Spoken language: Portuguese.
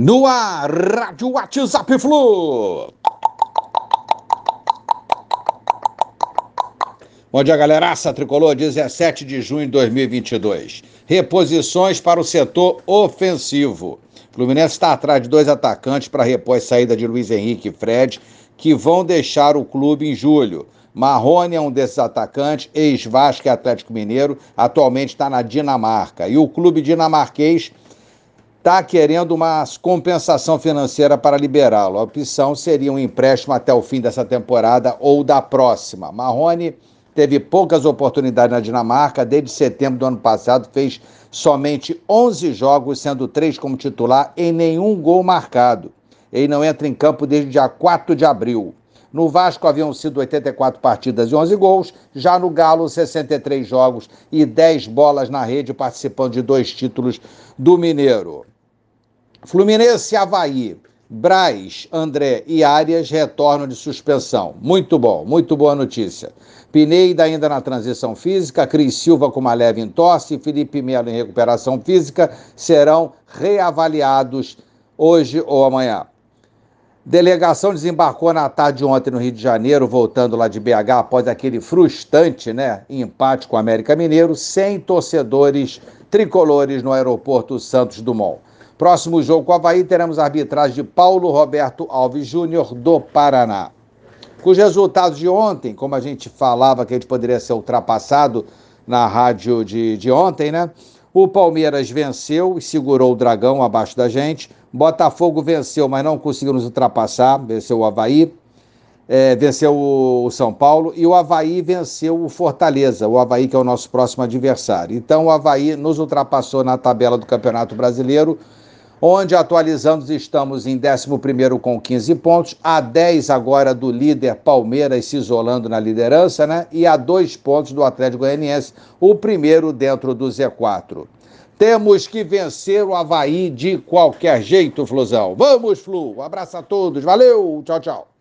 No ar, Rádio WhatsApp Flu. Bom dia, galeraça tricolor, 17 de junho de 2022. Reposições para o setor ofensivo. Fluminense está atrás de dois atacantes para repor a saída de Luiz Henrique e Fred, que vão deixar o clube em julho. Marrone é um desses atacantes, ex-Vasco e Atlético Mineiro, atualmente está na Dinamarca. E o clube dinamarquês está querendo uma compensação financeira para liberá-lo. A opção seria um empréstimo até o fim dessa temporada ou da próxima. Marrone teve poucas oportunidades na Dinamarca, desde setembro do ano passado fez somente 11 jogos, sendo três como titular, e nenhum gol marcado. Ele não entra em campo desde dia 4 de abril. No Vasco haviam sido 84 partidas e 11 gols, já no Galo 63 jogos e 10 bolas na rede, participando de dois títulos do Mineiro. Fluminense Havaí. Braz, André e Arias retornam de suspensão. Muito bom, muito boa notícia. Pineida ainda na transição física, Cris Silva com uma leve entorse e Felipe Melo em recuperação física serão reavaliados hoje ou amanhã. Delegação desembarcou na tarde de ontem no Rio de Janeiro, voltando lá de BH após aquele frustrante né, empate com o América Mineiro, sem torcedores tricolores no aeroporto Santos Dumont. Próximo jogo com o Havaí, teremos a arbitragem de Paulo Roberto Alves Júnior, do Paraná. Com os resultados de ontem, como a gente falava que a gente poderia ser ultrapassado na rádio de, de ontem, né? O Palmeiras venceu e segurou o Dragão abaixo da gente. Botafogo venceu, mas não conseguiu nos ultrapassar. Venceu o Havaí. É, venceu o São Paulo e o Havaí venceu o Fortaleza, o Havaí que é o nosso próximo adversário. Então o Havaí nos ultrapassou na tabela do Campeonato Brasileiro, onde atualizando estamos em 11 com 15 pontos, a 10 agora do líder Palmeiras se isolando na liderança, né? E a dois pontos do Atlético Goianiense, o primeiro dentro do Z4. Temos que vencer o Havaí de qualquer jeito, Flusão. Vamos, Flu. Um abraço a todos. Valeu. Tchau, tchau.